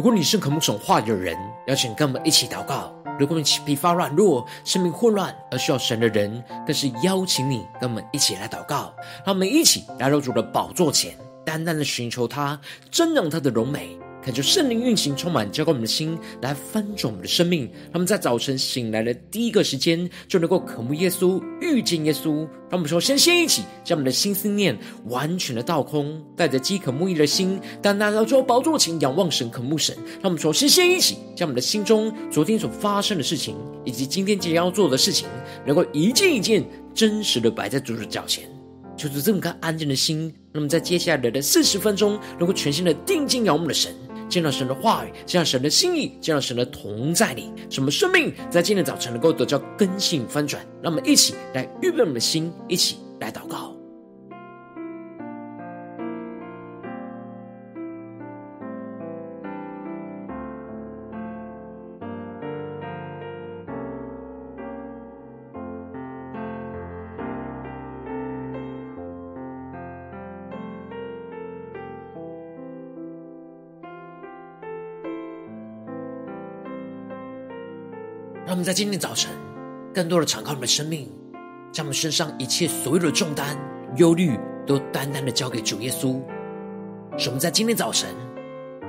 如果你是渴慕神话的人，邀请跟我们一起祷告；如果你疲乏软弱、生命混乱而需要神的人，更是邀请你跟我们一起来祷告。让我们一起来到主的宝座前，单单的寻求他，真让他的荣美。恳求圣灵运行，充满浇灌我们的心，来翻转我们的生命。他们在早晨醒来的第一个时间，就能够渴慕耶稣，遇见耶稣。让我们说，先先一起将我们的心思念完全的倒空，带着饥渴慕义的心，单单来到宝座前仰望神，渴慕神。让我们说，先先一起将我们的心中昨天所发生的事情，以及今天即将要做的事情，能够一件一件真实的摆在主的脚前。就是这么个安静的心，那么在接下来的四十分钟，能够全心的定睛仰望的神。见到神的话语，见到神的心意，见到神的同在里，什么生命在今天早晨能够得到根性翻转？让我们一起来预备我们的心，一起来祷告。让我们在今天早晨，更多的敞开我们的生命，将我们身上一切所有的重担、忧虑，都单单的交给主耶稣。使我们在今天早晨，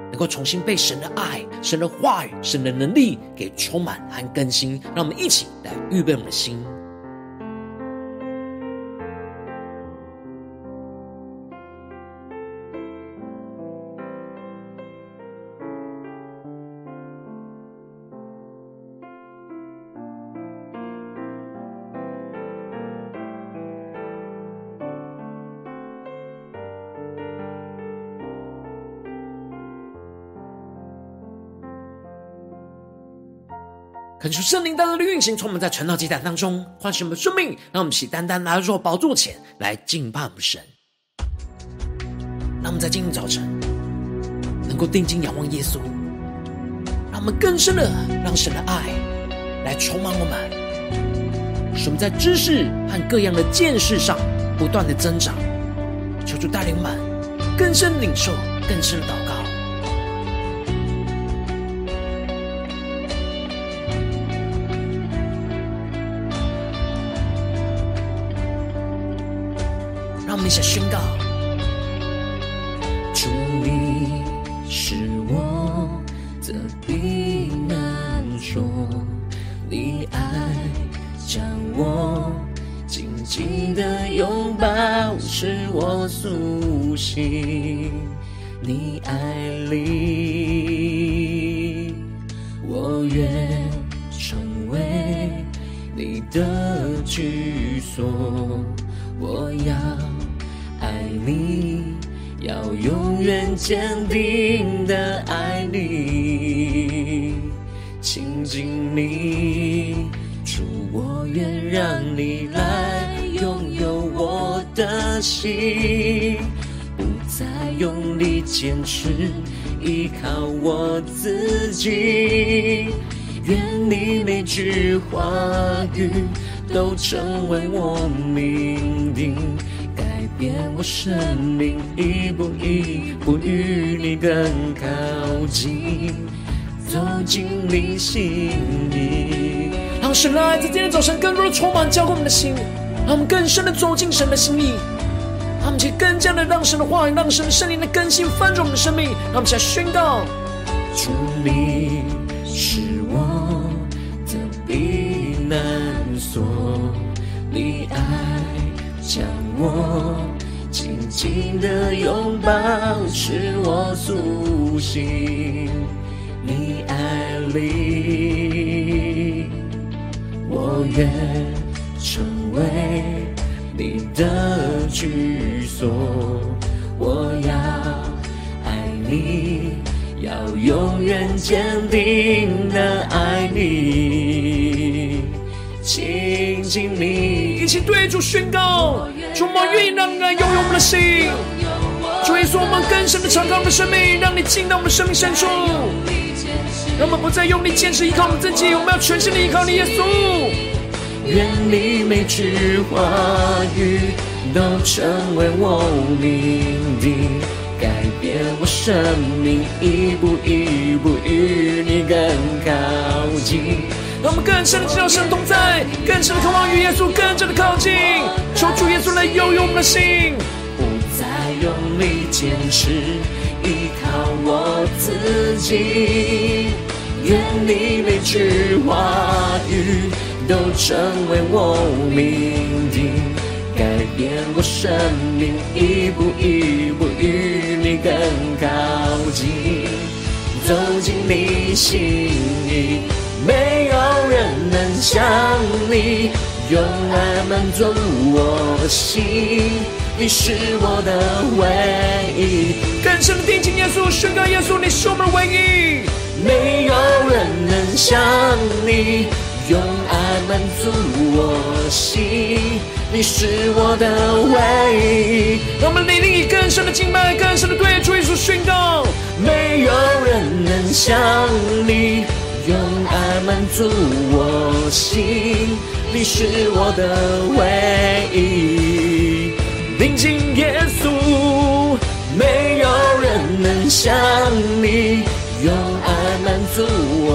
能够重新被神的爱、神的话语、神的能力给充满和更新。让我们一起来预备我们的心。恳求圣灵带来的运行，充满在传道祭坛当中，唤醒我们的生命，让我们起单单来到宝座前来敬拜我们神。让我们在今天早晨能够定睛仰望耶稣，让我们更深的让神的爱来充满我们，使我们在知识和各样的见识上不断的增长。求主带领我们更深领受，更深的祷告。你想宣告，主你是我的避难所，你爱将我紧紧的拥抱，使我苏醒。你爱里，我愿成为你的居所，我要。永远坚定的爱你，亲近你，主我愿让你来拥有我的心，不再用力坚持依靠我自己，愿你每句话语都成为我命定。变我生命一步一步与你更靠近，走进你心里。让神的爱在今天早晨更多的充满浇灌我们的心，让我们更深的走进神的心里，让我们去更加的让神的话语，让神的圣灵的更新翻转我们的生命。让我们来宣告：主你是我的避难所，你爱将我。紧紧的拥抱，使我苏醒。你爱里，我愿成为你的居所。我要爱你，要永远坚定的爱你。亲近你，一起对主宣告：主，我愿意让你来拥有我们的心。主耶稣，我们更深的敞开我们的生命，让你进到我们的生命深处。让我们不再用力坚持依靠我们自己，我们要全心的依靠你，耶稣。愿你每句话语都成为我命定，改变我生命一步一步与你更靠近。让我们更深的知道神同在，更深的渴望与耶稣更加的靠近。求主耶稣来拥有我们的心，不再用力坚持，依靠我自己。愿你每句话语都成为我命定，改变我生命，一步一步与你更靠近，走进你心里。没有人能像你用爱满足我心，你是我的唯一。更深的定睛耶稣，宣告耶稣，你是我们唯一。没有人能像你用爱满足我心，你是我的唯一。让我们灵里以更深的敬拜，更深的对主耶稣宣告，没有人能像你。用爱满足我心，你是我的唯一。临近耶稣，没有人能像你。用爱满足我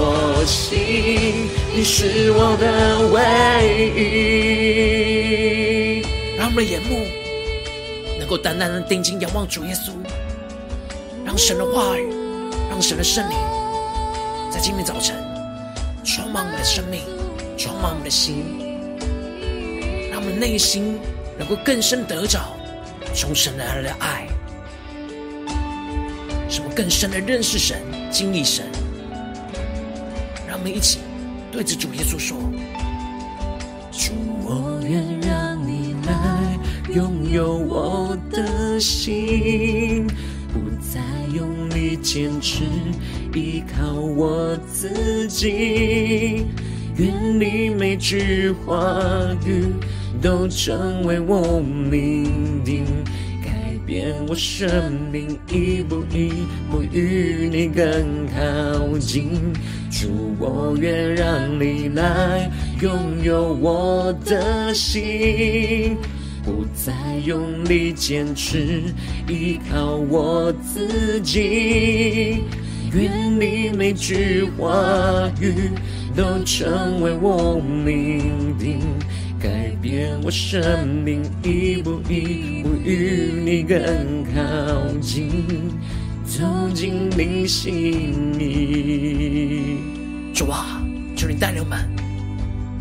心，你是我的唯一。让我们的眼目能够单单的定睛仰望主耶稣，让神的话语，让神的圣灵。在今天早晨，充满我们的生命，充满我们的心，让我们内心能够更深得着从神而来的爱，使我们更深的认识神、经历神。让我们一起对着主耶稣说：“主，我愿让你来拥有我的心。”再用力坚持，依靠我自己。愿你每句话语都成为我命定，改变我生命，一步一步与你更靠近。主，我愿让你来拥有我的心。不再用力坚持，依靠我自己。愿你每句话语都成为我命定，改变我生命，一步一步与你更靠近，走进你心里。主啊，求你带领我们，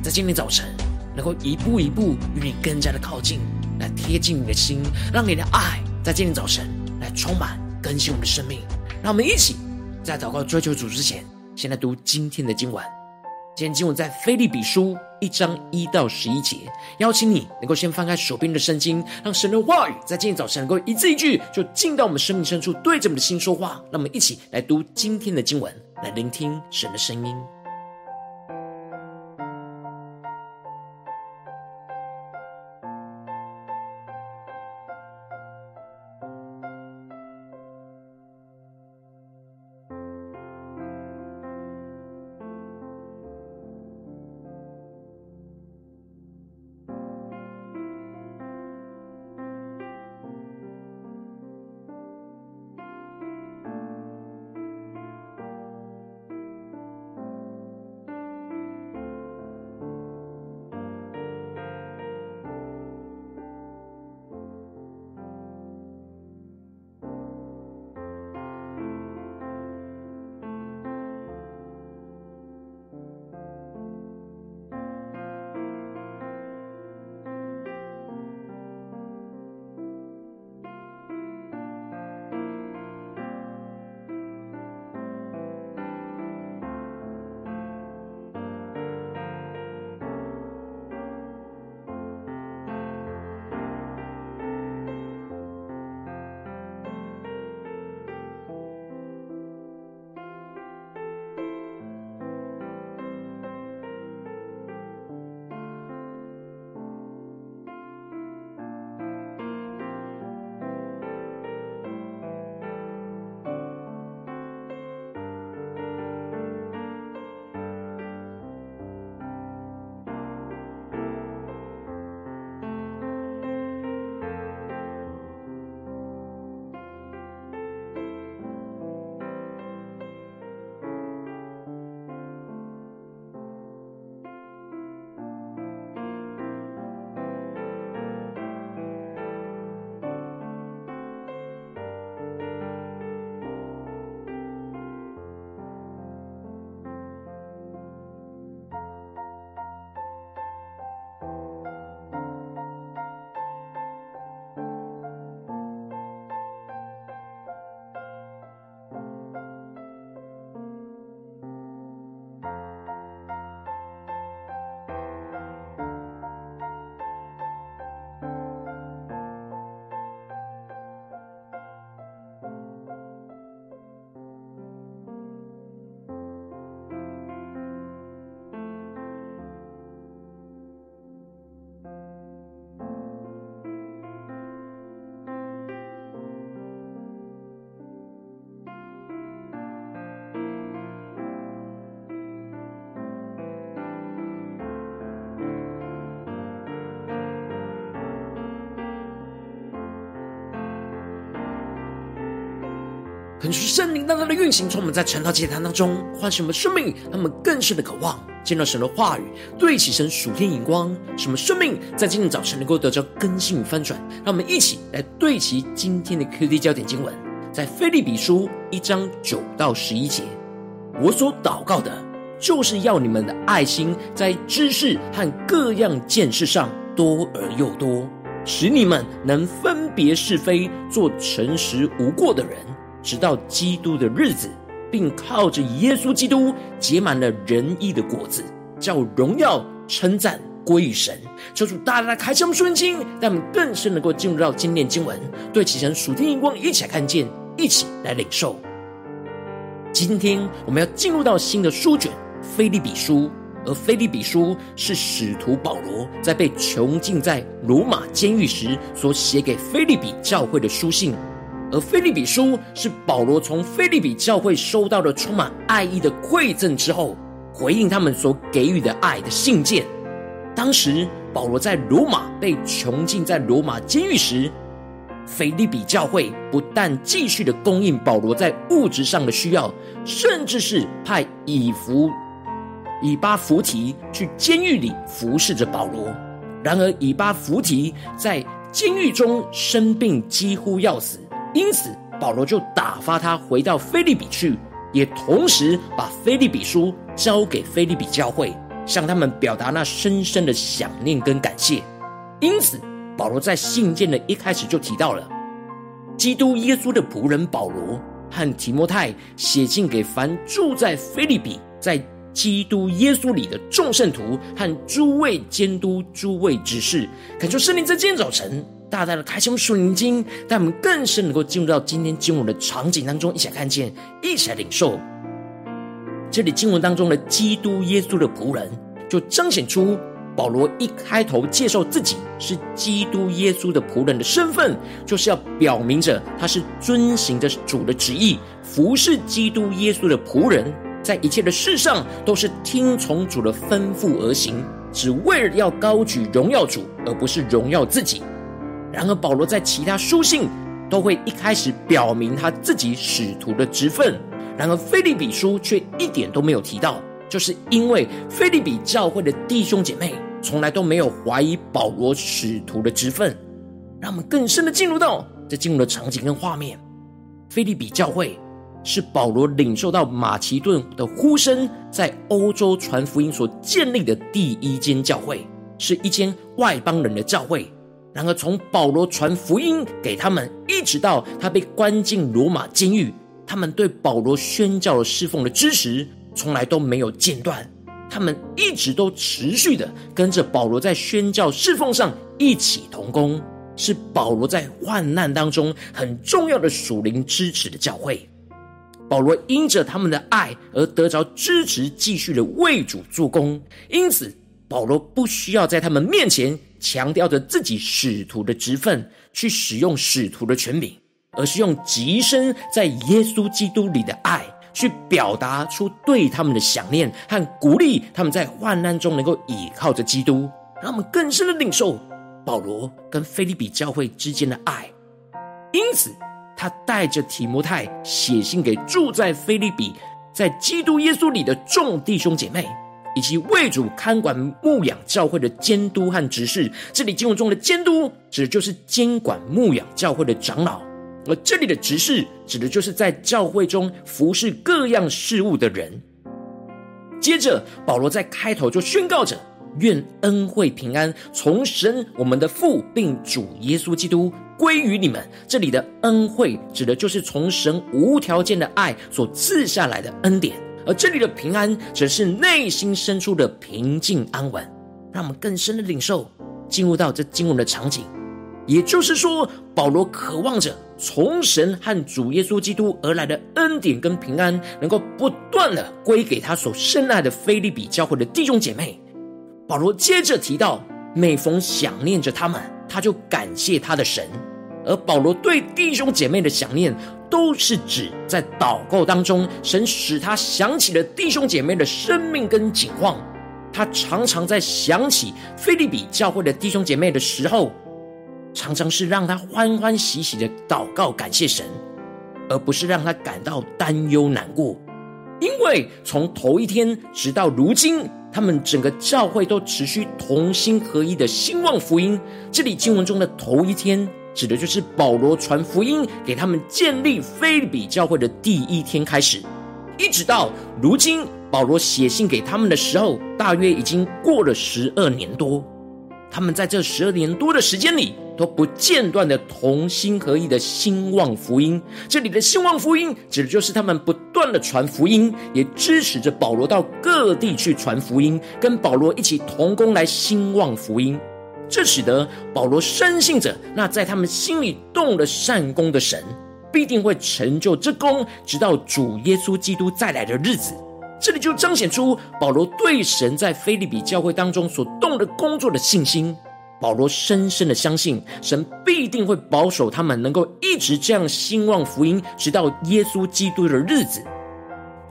在今天早晨能够一步一步与你更加的靠近。来贴近你的心，让你的爱在今天早晨来充满更新我们的生命。让我们一起在祷告追求主之前，先来读今天的经文。今天经文在腓利比书一章一到十一节。邀请你能够先翻开手边的圣经，让神的话语在今天早晨能够一字一句就进到我们生命深处，对着我们的心说话。让我们一起来读今天的经文，来聆听神的声音。恳求圣灵当中的运行，从我们在晨祷祭坛当中唤醒我们生命，他们更深的渴望见到神的话语，对齐神属天眼光，什么生命在今天早晨能够得到更新与翻转。让我们一起来对齐今天的 QD 焦点经文，在腓利比书一章九到十一节。我所祷告的，就是要你们的爱心在知识和各样见识上多而又多，使你们能分别是非，做诚实无过的人。直到基督的日子，并靠着耶稣基督结满了仁义的果子，叫荣耀称赞归于神。求主大大开启我们属灵心，让我们更深能够进入到今天经文，对齐神属天荧光，一起来看见，一起来领受。今天我们要进入到新的书卷——腓利比书，而腓利比书是使徒保罗在被囚禁在罗马监狱时所写给腓利比教会的书信。而腓立比书是保罗从腓立比教会收到了充满爱意的馈赠之后，回应他们所给予的爱的信件。当时保罗在罗马被囚禁在罗马监狱时，腓立比教会不但继续的供应保罗在物质上的需要，甚至是派以弗以巴弗提去监狱里服侍着保罗。然而以巴弗提在监狱中生病，几乎要死。因此，保罗就打发他回到腓利比去，也同时把腓利比书交给腓利比教会，向他们表达那深深的想念跟感谢。因此，保罗在信件的一开始就提到了基督耶稣的仆人保罗和提摩太写信给凡住在腓利比，在基督耶稣里的众圣徒和诸位监督、诸位执事，恳求圣灵在今天早晨。大大的开启属灵经，让我们更深能够进入到今天经文的场景当中，一起来看见，一起来领受。这里经文当中的基督耶稣的仆人，就彰显出保罗一开头介绍自己是基督耶稣的仆人的身份，就是要表明着他是遵行着主的旨意，服侍基督耶稣的仆人，在一切的事上都是听从主的吩咐而行，只为了要高举荣耀主，而不是荣耀自己。然而，保罗在其他书信都会一开始表明他自己使徒的职分，然而腓利比书却一点都没有提到，就是因为腓利比教会的弟兄姐妹从来都没有怀疑保罗使徒的职分。让我们更深的进入到这进入的场景跟画面。腓利比教会是保罗领受到马其顿的呼声，在欧洲传福音所建立的第一间教会，是一间外邦人的教会。然而，从保罗传福音给他们，一直到他被关进罗马监狱，他们对保罗宣教的侍奉的支持，从来都没有间断。他们一直都持续的跟着保罗在宣教侍奉上一起同工，是保罗在患难当中很重要的属灵支持的教会。保罗因着他们的爱而得着支持，继续的为主做工。因此，保罗不需要在他们面前。强调着自己使徒的职分，去使用使徒的权柄，而是用极深在耶稣基督里的爱，去表达出对他们的想念和鼓励，他们在患难中能够倚靠着基督，让他们更深的领受保罗跟腓利比教会之间的爱。因此，他带着提摩太写信给住在腓利比，在基督耶稣里的众弟兄姐妹。以及为主看管牧养教会的监督和执事，这里经文中的监督指的就是监管牧养教会的长老，而这里的执事指的就是在教会中服侍各样事务的人。接着，保罗在开头就宣告着：愿恩惠平安从神我们的父并主耶稣基督归于你们。这里的恩惠指的就是从神无条件的爱所赐下来的恩典。而这里的平安，则是内心深处的平静安稳，让我们更深的领受，进入到这经文的场景。也就是说，保罗渴望着从神和主耶稣基督而来的恩典跟平安，能够不断的归给他所深爱的腓利比教会的弟兄姐妹。保罗接着提到，每逢想念着他们，他就感谢他的神。而保罗对弟兄姐妹的想念，都是指在祷告当中，神使他想起了弟兄姐妹的生命跟景况。他常常在想起腓利比教会的弟兄姐妹的时候，常常是让他欢欢喜喜的祷告感谢神。而不是让他感到担忧难过。因为从头一天直到如今，他们整个教会都持续同心合一的兴旺福音。这里经文中的头一天，指的就是保罗传福音给他们建立菲比教会的第一天开始，一直到如今，保罗写信给他们的时候，大约已经过了十二年多。他们在这十二年多的时间里，都不间断的同心合意的兴旺福音。这里的兴旺福音，指的就是他们不断的传福音，也支持着保罗到各地去传福音，跟保罗一起同工来兴旺福音。这使得保罗深信着，那在他们心里动了善工的神，必定会成就这工，直到主耶稣基督再来的日子。这里就彰显出保罗对神在腓利比教会当中所动的工作的信心。保罗深深的相信，神必定会保守他们能够一直这样兴旺福音，直到耶稣基督的日子。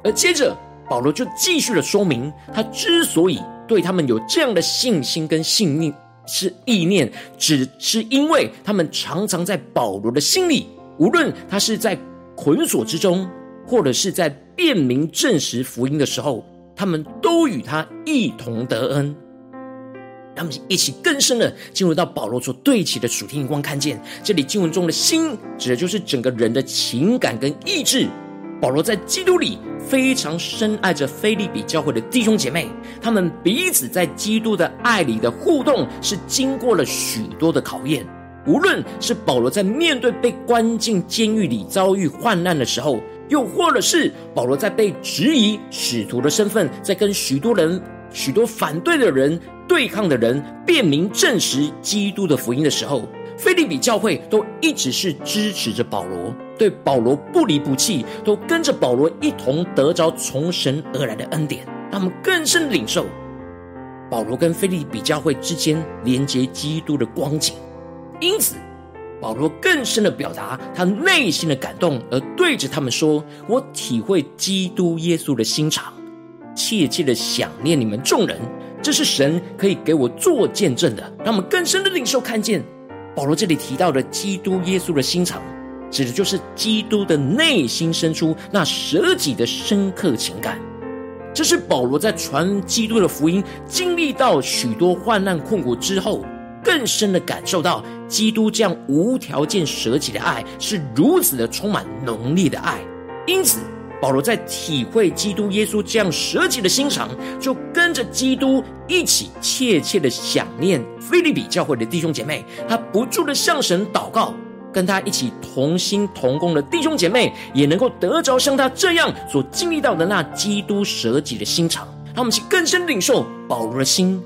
而接着，保罗就继续的说明，他之所以对他们有这样的信心跟信念，是意念，只是因为他们常常在保罗的心里，无论他是在捆锁之中，或者是在辨明证实福音的时候，他们都与他一同得恩。他们一起更深的进入到保罗所对齐的属天光，看见这里经文中的心，指的就是整个人的情感跟意志。保罗在基督里非常深爱着腓利比教会的弟兄姐妹，他们彼此在基督的爱里的互动，是经过了许多的考验。无论是保罗在面对被关进监狱里遭遇患难的时候，又或者是保罗在被质疑使徒的身份，在跟许多人、许多反对的人对抗的人辩明证实基督的福音的时候，腓利比教会都一直是支持着保罗，对保罗不离不弃，都跟着保罗一同得着从神而来的恩典，他们更深领受保罗跟腓利比教会之间连接基督的光景，因此。保罗更深的表达他内心的感动，而对着他们说：“我体会基督耶稣的心肠，切切的想念你们众人。这是神可以给我做见证的，让我们更深的领受看见。保罗这里提到的基督耶稣的心肠，指的就是基督的内心深处那舍己的深刻情感。这是保罗在传基督的福音，经历到许多患难困苦之后。”更深的感受到基督这样无条件舍己的爱是如此的充满浓烈的爱，因此保罗在体会基督耶稣这样舍己的心肠，就跟着基督一起切切的想念腓利比教会的弟兄姐妹，他不住的向神祷告，跟他一起同心同工的弟兄姐妹也能够得着像他这样所经历到的那基督舍己的心肠，他们去更深领受保罗的心。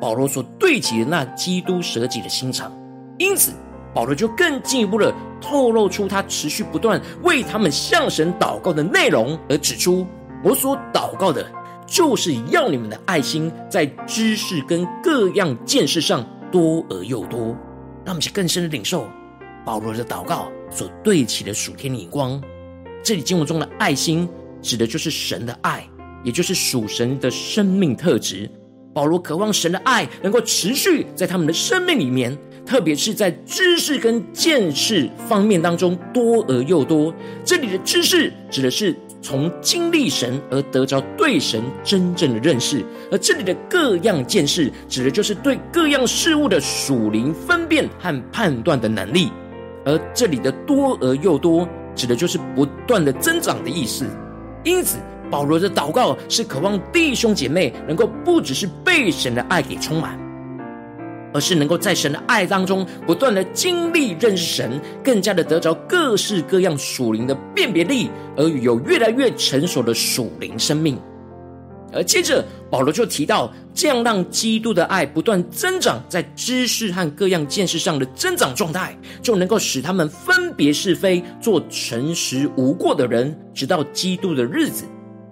保罗所对齐的那基督舍己的心肠，因此保罗就更进一步的透露出他持续不断为他们向神祷告的内容，而指出我所祷告的，就是要你们的爱心在知识跟各样见识上多而又多。让我们去更深的领受保罗的祷告所对齐的属天的眼光。这里经文中的爱心，指的就是神的爱，也就是属神的生命特质。保罗渴望神的爱能够持续在他们的生命里面，特别是在知识跟见识方面当中多而又多。这里的知识指的是从经历神而得着对神真正的认识，而这里的各样见识指的就是对各样事物的属灵分辨和判断的能力。而这里的多而又多指的就是不断的增长的意思。因此。保罗的祷告是渴望弟兄姐妹能够不只是被神的爱给充满，而是能够在神的爱当中不断的经历认识神，更加的得着各式各样属灵的辨别力，而有越来越成熟的属灵生命。而接着保罗就提到，这样让基督的爱不断增长，在知识和各样见识上的增长状态，就能够使他们分别是非，做诚实无过的人，直到基督的日子。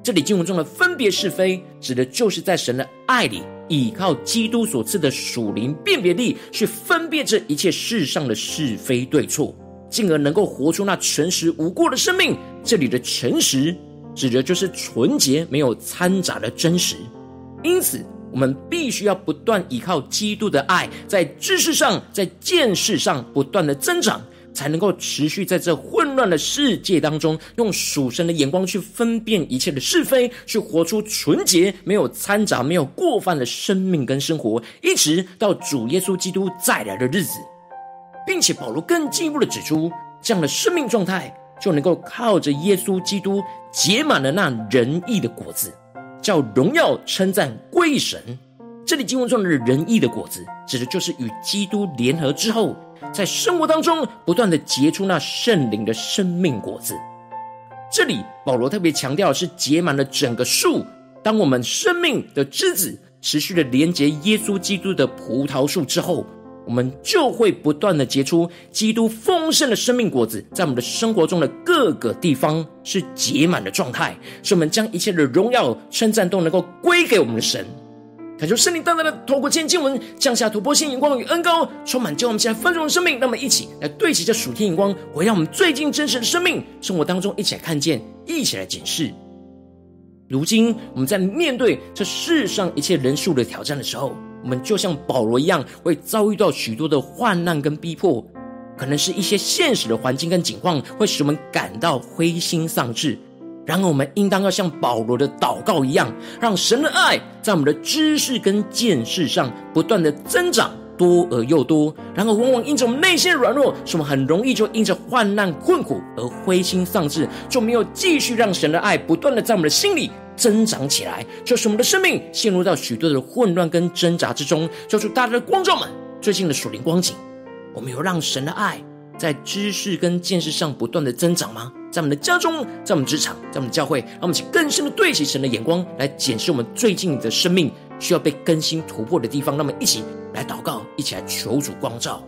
这里经文中的分别是非，指的就是在神的爱里，依靠基督所赐的属灵辨别力，去分辨这一切世上的是非对错，进而能够活出那诚实无过的生命。这里的诚实，指的就是纯洁、没有掺杂的真实。因此，我们必须要不断依靠基督的爱，在知识上、在见识上不断的增长。才能够持续在这混乱的世界当中，用属神的眼光去分辨一切的是非，去活出纯洁、没有掺杂、没有过犯的生命跟生活，一直到主耶稣基督再来的日子。并且保罗更进一步的指出，这样的生命状态就能够靠着耶稣基督结满了那仁义的果子，叫荣耀称赞归神。这里经文中的仁义的果子，指的就是与基督联合之后，在生活当中不断的结出那圣灵的生命果子。这里保罗特别强调是结满了整个树。当我们生命的枝子持续的连接耶稣基督的葡萄树之后，我们就会不断的结出基督丰盛的生命果子，在我们的生活中的各个地方是结满的状态，使我们将一切的荣耀称赞都能够归给我们的神。恳求圣灵单单的透过今天经文降下突破性眼光与恩膏，充满叫我们现在丰盛的生命。让我们一起来对齐这属天眼光，回到我们最近真实的生命生活当中，一起来看见，一起来检视。如今我们在面对这世上一切人数的挑战的时候，我们就像保罗一样，会遭遇到许多的患难跟逼迫，可能是一些现实的环境跟境况，会使我们感到灰心丧志。然而，我们应当要像保罗的祷告一样，让神的爱在我们的知识跟见识上不断的增长，多而又多。然而，往往因着我们内心的软弱，使我们很容易就因着患难困苦而灰心丧志，就没有继续让神的爱不断的在我们的心里增长起来，就使我们的生命陷入到许多的混乱跟挣扎之中。就是大家的光照们，最近的属灵光景，我们有让神的爱在知识跟见识上不断的增长吗？在我们的家中，在我们职场，在我们的教会，让我们一起更深的对齐神的眼光，来检视我们最近的生命需要被更新突破的地方。让我们一起来祷告，一起来求主光照。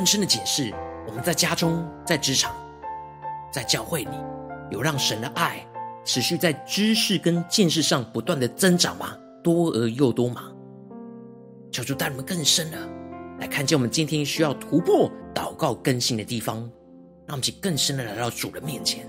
更深的解释：我们在家中、在职场、在教会里，有让神的爱持续在知识跟见识上不断的增长吗？多而又多吗？求主带我们更深的来看见我们今天需要突破、祷告更新的地方，让我们去更深的来到主的面前。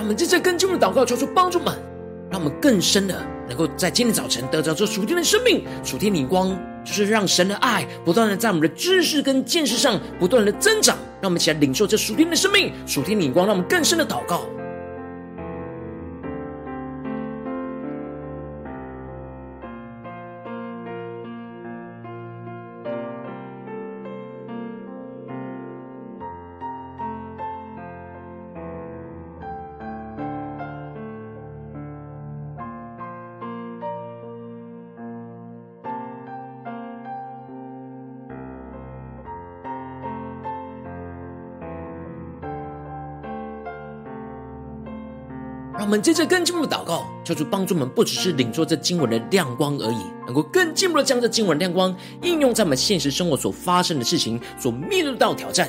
让我们在这更进一步的祷告，求出帮助们，让我们更深的能够在今天早晨得着这属天的生命、属天领光，就是让神的爱不断的在我们的知识跟见识上不断的增长。让我们一起来领受这属天的生命、属天领光，让我们更深的祷告。接着更进一步祷告，求主帮助我们，不只是领受这经文的亮光而已，能够更进一步的将这经文亮光应用在我们现实生活所发生的事情，所面对到挑战。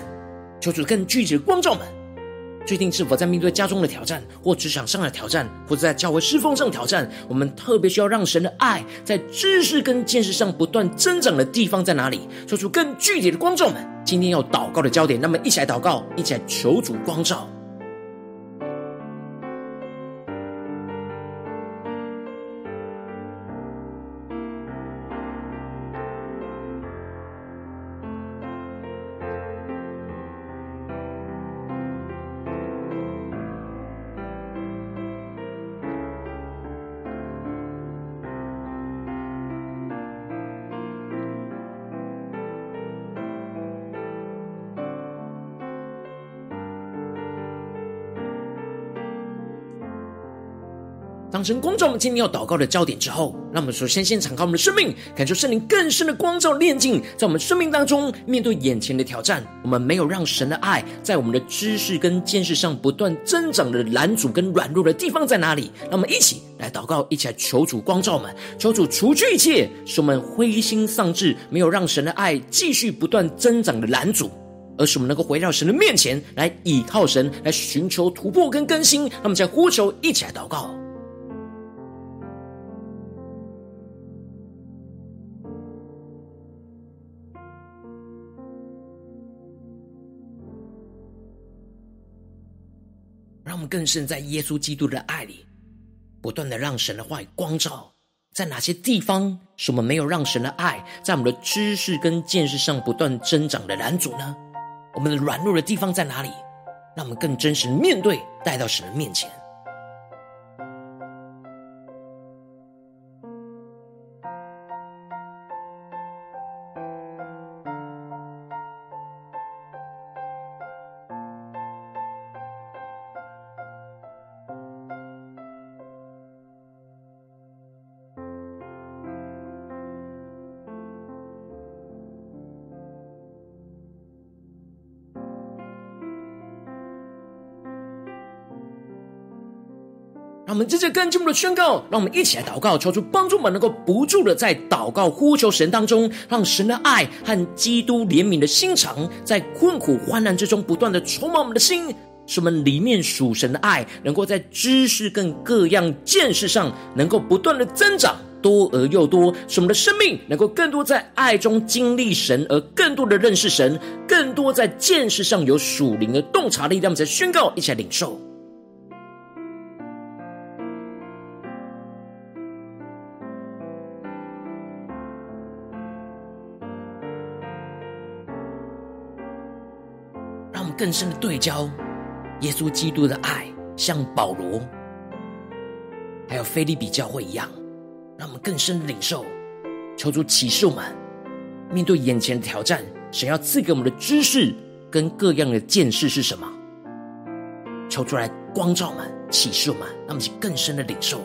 求主更具体的光照们。最近是否在面对家中的挑战，或职场上的挑战，或者在教会侍奉上的挑战？我们特别需要让神的爱在知识跟见识上不断增长的地方在哪里？求主更具体的光照们。今天要祷告的焦点，那么一起来祷告，一起来求主光照。当神光照我们今天要祷告的焦点之后，让我们首先先敞开我们的生命，感受圣灵更深的光照炼净，在我们生命当中面对眼前的挑战，我们没有让神的爱在我们的知识跟见识上不断增长的拦阻跟软弱的地方在哪里？让我们一起来祷告，一起来求主光照们，求主除去一切使我们灰心丧志、没有让神的爱继续不断增长的拦阻，而是我们能够回到神的面前来倚靠神，来寻求突破跟更新。那我们再呼求，一起来祷告。们更深在耶稣基督的爱里，不断的让神的话语光照，在哪些地方是我们没有让神的爱在我们的知识跟见识上不断增长的拦阻呢？我们的软弱的地方在哪里？让我们更真实面对，带到神的面前。我们接着更进一步的宣告，让我们一起来祷告，求主帮助我们能够不住的在祷告呼求神当中，让神的爱和基督怜悯的心肠，在困苦患难之中不断的充满我们的心，使我们里面属神的爱，能够在知识跟各样见识上，能够不断的增长，多而又多，使我们的生命能够更多在爱中经历神，而更多的认识神，更多在见识上有属灵的洞察力。让我们在宣告，一起来领受。更深的对焦，耶稣基督的爱，像保罗，还有腓利比教会一样，让我们更深的领受，求主启示我们，面对眼前的挑战，神要赐给我们的知识跟各样的见识是什么？求出来光照们，启示们，让我们更深的领受。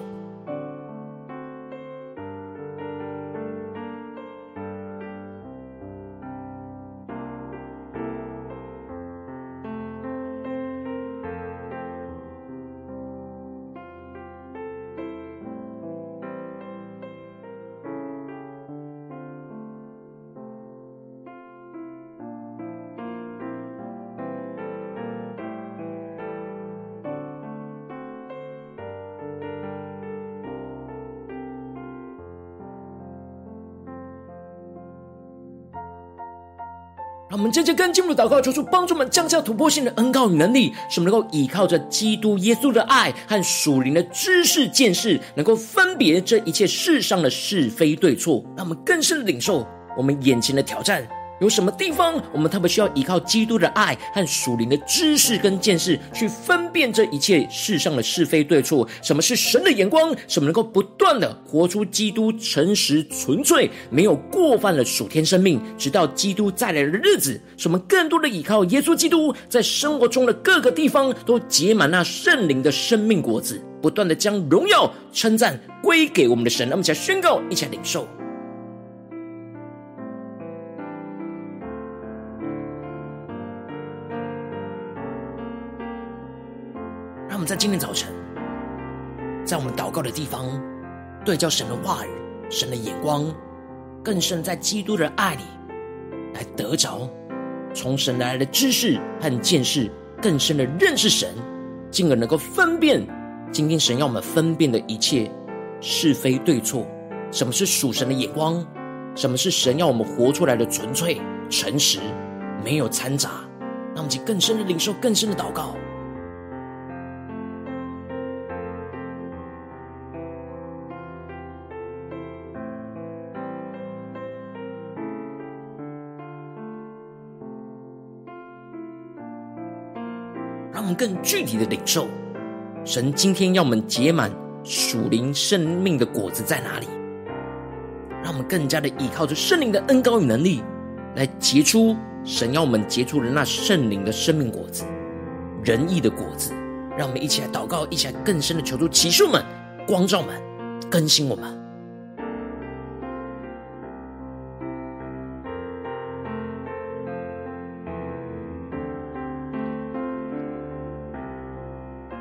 接着更进入祷告，求主帮助我们降下突破性的恩告与能力，使我们能够依靠着基督耶稣的爱和属灵的知识见识，能够分别这一切世上的是非对错，让我们更深的领受我们眼前的挑战。有什么地方，我们特别需要依靠基督的爱和属灵的知识跟见识，去分辨这一切世上的是非对错？什么是神的眼光？什么能够不断的活出基督诚实纯粹、没有过犯的属天生命，直到基督再来的日子？使我们更多的依靠耶稣基督，在生活中的各个地方都结满那圣灵的生命果子，不断的将荣耀称赞归给我们的神。那么，一起来宣告，一起来领受。在今天早晨，在我们祷告的地方，对焦神的话语、神的眼光，更深在基督的爱里来得着从神来的知识和见识，更深的认识神，进而能够分辨今天神要我们分辨的一切是非对错，什么是属神的眼光，什么是神要我们活出来的纯粹、诚实，没有掺杂。让我们更深的领受，更深的祷告。更具体的领受，神今天要我们结满属灵生命的果子在哪里？让我们更加的依靠着圣灵的恩膏与能力，来结出。神要我们结出的那圣灵的生命果子，仁义的果子，让我们一起来祷告，一起来更深的求助启示们、光照们、更新我们。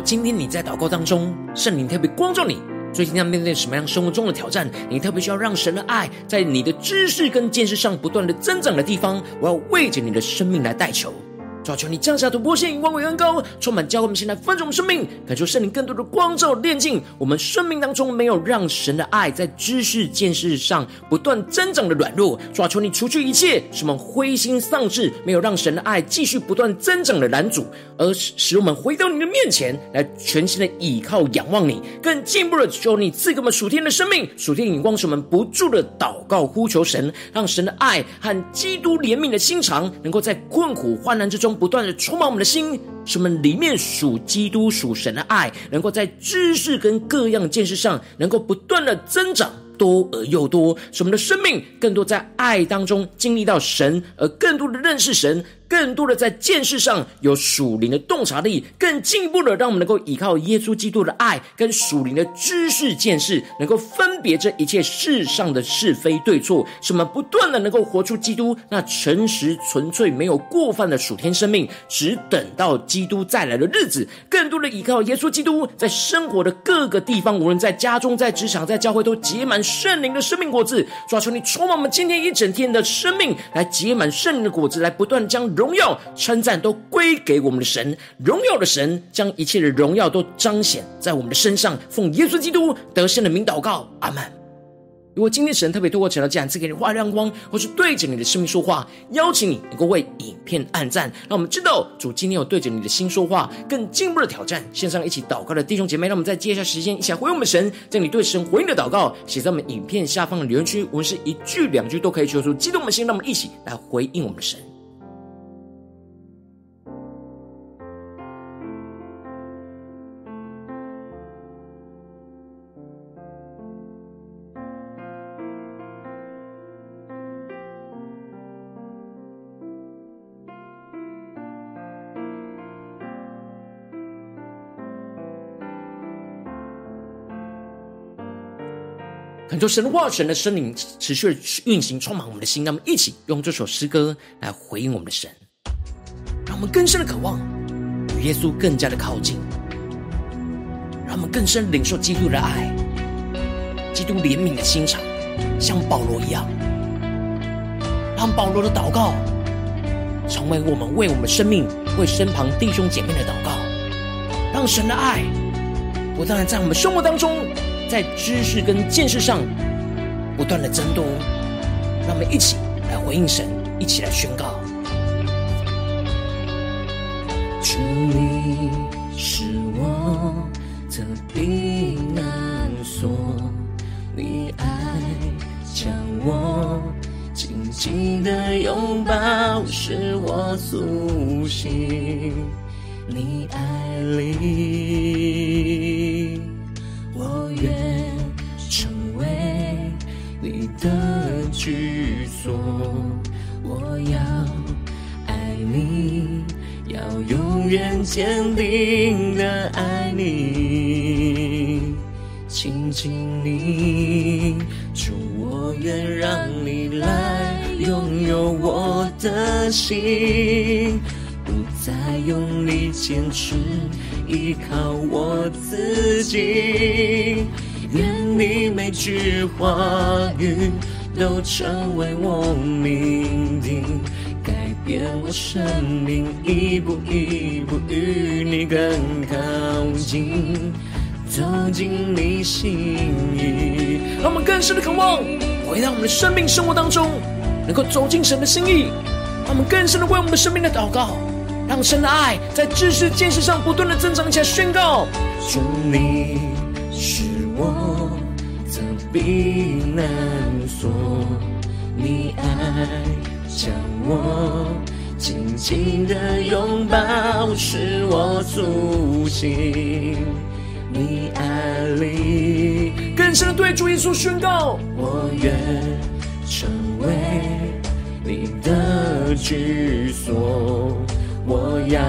今天你在祷告当中，圣灵特别光照你，最近要面对什么样生活中的挑战？你特别需要让神的爱在你的知识跟见识上不断的增长的地方，我要为着你的生命来代求。主求你降下突破线，光为恩膏，充满教会我们现在分盛生命，感受圣灵更多的光照炼净我们生命当中没有让神的爱在知识见识上不断增长的软弱。主求你除去一切什么灰心丧志，没有让神的爱继续不断增长的拦阻，而使我们回到你的面前来，全心的倚靠仰望你，更进一步的求你赐给我们属天的生命，属天眼光，使我们不住的祷告呼求神，让神的爱和基督怜悯的心肠，能够在困苦患难之中。不断的充满我们的心，使我们里面属基督、属神的爱，能够在知识跟各样见识上，能够不断的增长。多而又多，使我们的生命更多在爱当中经历到神，而更多的认识神，更多的在见识上有属灵的洞察力，更进一步的让我们能够依靠耶稣基督的爱跟属灵的知识见识，能够分别这一切世上的是非对错，使我们不断的能够活出基督那诚实纯粹没有过犯的属天生命，只等到基督再来的日子，更多的依靠耶稣基督，在生活的各个地方，无论在家中、在职场、在教会，都结满。圣灵的生命果子，抓住你充满我们今天一整天的生命，来结满圣灵的果子，来不断将荣耀、称赞都归给我们的神。荣耀的神将一切的荣耀都彰显在我们的身上。奉耶稣基督得胜的名祷告，阿门。如果今天神特别透过这样次给你画亮光，或是对着你的生命说话，邀请你能够为影片按赞，让我们知道主今天有对着你的心说话，更进一步的挑战。线上一起祷告的弟兄姐妹，让我们再接下时间一起来回应我们神，将你对神回应的祷告写在我们影片下方的留言区，我们是一句两句都可以求出激动的心，让我们一起来回应我们的神。很多神话神的圣灵持续的运行，充满我们的心。让我们一起用这首诗歌来回应我们的神，让我们更深的渴望与耶稣更加的靠近，让我们更深领受基督的爱。基督怜悯的心肠，像保罗一样，让保罗的祷告成为我们为我们生命、为身旁弟兄姐妹的祷告，让神的爱不断在我们生活当中，在知识跟见识上不断的增多，让我们一起来回应神，一起来宣告。主，你是我的避难所，你爱将我紧紧的拥抱，使我苏醒。你爱里，去做，我要爱你。要永远坚定的爱你，亲近你，主，我愿让你来拥有我的心，不再用力坚持依靠我自己，愿你每句话语都成为我命定。改变我生命一步一步与你更靠近，走进你心意。让我们更深的渴望，回到我们的生命生活当中，能够走进神的心意。让我们更深的为我们生命的祷告，让神的爱在知识见识上不断的增长起来。宣告：主，你是我避难所，你爱。将我紧紧的拥抱，使我苏醒。你爱里更深的对主耶稣宣告：我愿成为你的居所。我要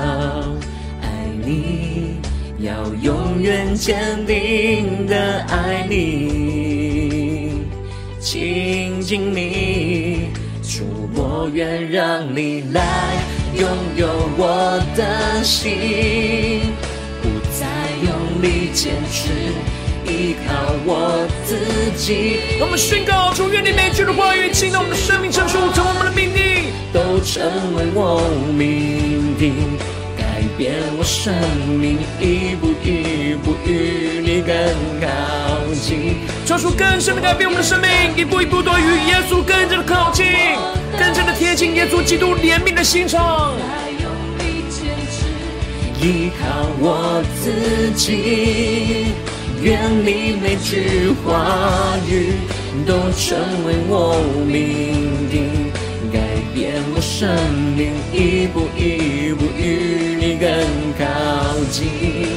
爱你，要永远坚定的爱你，亲近你。主，我愿让你来拥有我的心，不再用力坚持依靠我自己。让我们宣告：主，愿你每句的话语进到我们的生命深处，成为我们的命定，都成为我命定，改变我生命，一步一步与你更靠近。传出更深的改变我们的生命，一步一步都与耶稣更加的靠近。更加的贴近耶稣基督怜悯的心肠，依靠我自己，愿你每句话语都成为我命定，改变我生命，一步一步与你更靠近。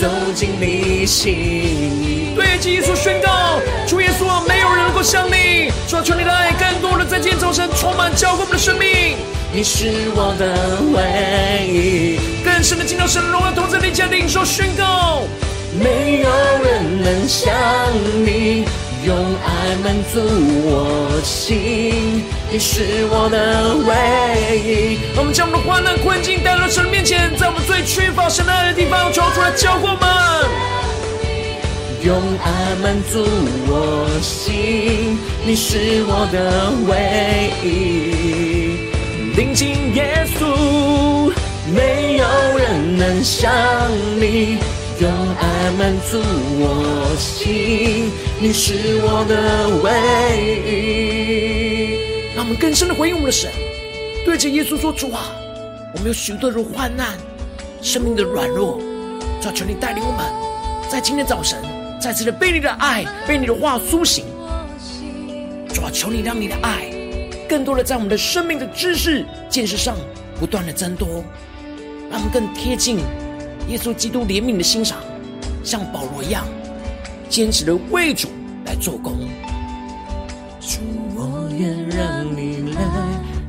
走进你心里，对基督宣告，主耶稣，没有人能够像你，主啊，求你的爱更多的在今天早晨充满浇灌我们的生命。你是我的唯一，更深的进到神荣耀同在里，家领受宣告，没有人能像你。用爱满足我心，你是我的唯一。我们将我们的患难困境带到神面前，在我们最缺乏神爱的地方，求主来浇灌我们。用爱满足我心，你是我的唯一。临近耶稣，没有人能像你。用爱满足我心，你是我的唯一。让我们更深的回应我们的神，对着耶稣说：“主啊，我们有许多的患难，生命的软弱，主要，求你带领我们，在今天早晨再次的被你的爱、被你的话苏醒。主啊，求你让你的爱更多的在我们的生命的知识、见识上不断的增多，让我们更贴近。”耶稣基督怜悯的欣赏，像保罗一样，坚持的为主来做工。主，我愿让你来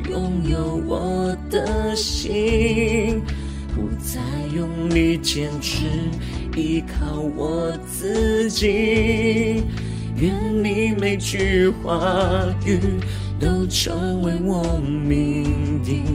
拥有我的心，不再用力坚持依靠我自己。愿你每句话语都成为我命定。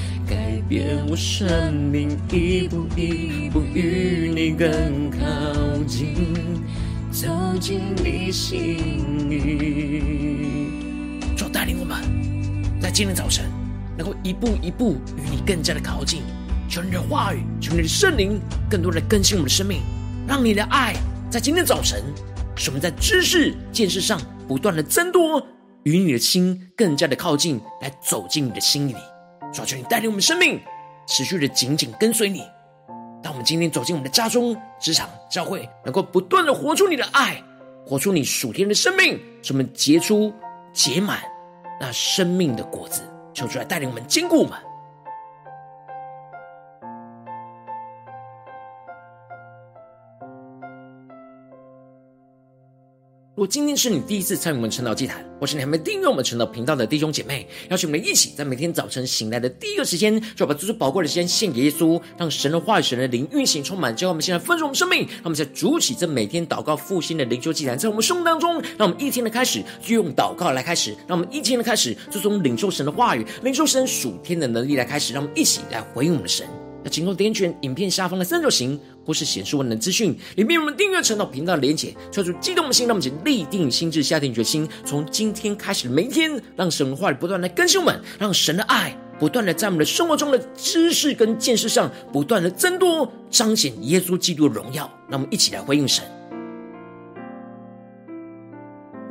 愿我生命，一步一步与你更靠近，走进你心里。主带领我们，在今天早晨能够一步一步与你更加的靠近。求你的话语，求你的圣灵，更多的更新我们的生命，让你的爱在今天早晨，使我们在知识、见识上不断的增多，与你的心更加的靠近，来走进你的心里。求求你带领我们生命，持续的紧紧跟随你。当我们今天走进我们的家中、职场、教会，能够不断的活出你的爱，活出你属天的生命，使我们结出结满那生命的果子。求主来带领我们，坚固我们。如果今天是你第一次参与我们晨祷祭坛，或是你还没订阅我们晨祷频道的弟兄姐妹，邀请我们一起在每天早晨醒来的第一个时间，就把最最宝贵的时间献给耶稣，让神的话语、神的灵运行充满。之后我们现在丰盛我们生命，让我们在主起这每天祷告复兴的灵修祭坛，在我们生命当中，让我们一天的开始就用祷告来开始，让我们一天的开始就从领受神的话语、领受神属天的能力来开始，让我们一起来回应我们的神。那请够点选影片下方的三角形，或是显示文的资讯，里面我们订阅陈祷频道的连结，抽出激动的心，让我们一起立定心智，下定决心，从今天开始的每一天，让神的话语不断的更新我们，让神的爱不断的在我们的生活中的知识跟见识上不断的增多，彰显耶稣基督的荣耀。让我们一起来回应神。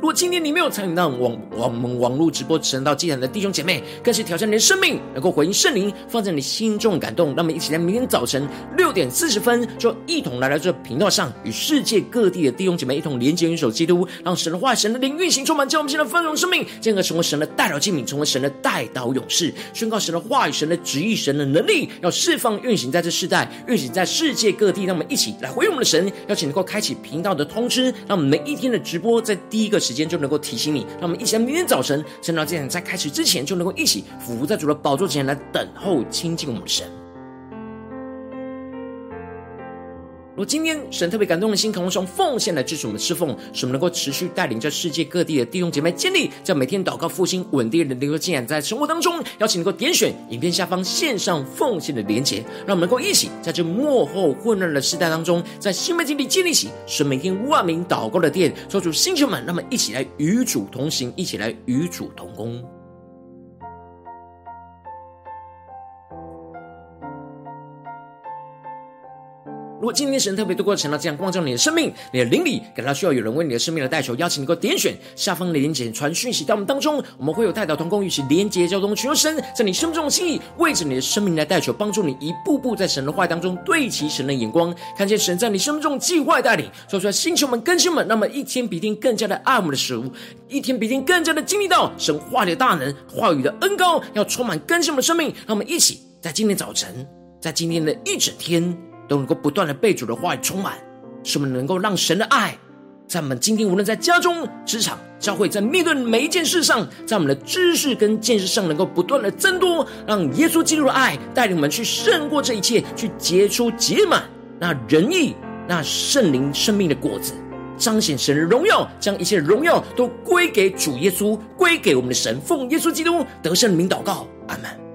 如果今天你没有参与到网网们网络直播晨祷祭坛的弟兄姐妹，更是挑战你的生命，能够回应圣灵放在你心中感动。让我们一起在明天早晨六点四十分，就一同来到这个频道上，与世界各地的弟兄姐妹一同连接、元首基督，让神的话、神的灵运行充满，将我们现在丰荣生命，进而成为神的代祷器皿，成为神的代祷勇士，宣告神的话语、神的旨意、神的能力，要释放运行在这世代，运行在世界各地。让我们一起来回应我们的神，邀请能够开启频道的通知，让我们每一天的直播在第一个时时间就能够提醒你，让我们一起在明天早晨，圣道祭坛在开始之前，就能够一起伏在主的宝座前来等候亲近我们的神。如果今天神特别感动的心，渴望从奉献来支持我们侍奉，使我们能够持续带领着世界各地的弟兄姐妹建立，在每天祷告复兴稳定的灵修进展，在生活当中，邀请能够点选影片下方线上奉献的连结，让我们能够一起在这幕后混乱的时代当中，在新媒体里建立起使每天万名祷告的殿，做出星球们，让我们一起来与主同行，一起来与主同工。如果今天神特别透过晨祷这样光照你的生命，你的灵里感到需要有人为你的生命来代求，邀请你给我点选下方的连结，传讯息到我们当中，我们会有代祷同工，一起连结交通，求神在你生命中的心意，为着你的生命来代求，帮助你一步步在神的话当中对齐神的眼光，看见神在你生命中计划带领，说出来星球们、更新们，那么一天比一天更加的爱我们的食物，一天比一天更加的经历到神话语的大能，话语的恩膏要充满更新们的生命，让我们一起在今天早晨，在今天的一整天。都能够不断的被主的话语充满，使我们能够让神的爱，在我们今天无论在家中、职场、教会，在面对每一件事上，在我们的知识跟见识上，能够不断的增多，让耶稣基督的爱带领我们去胜过这一切，去结出结满那仁义、那圣灵生命的果子，彰显神的荣耀，将一切荣耀都归给主耶稣，归给我们的神，奉耶稣基督得胜的名祷告，阿门。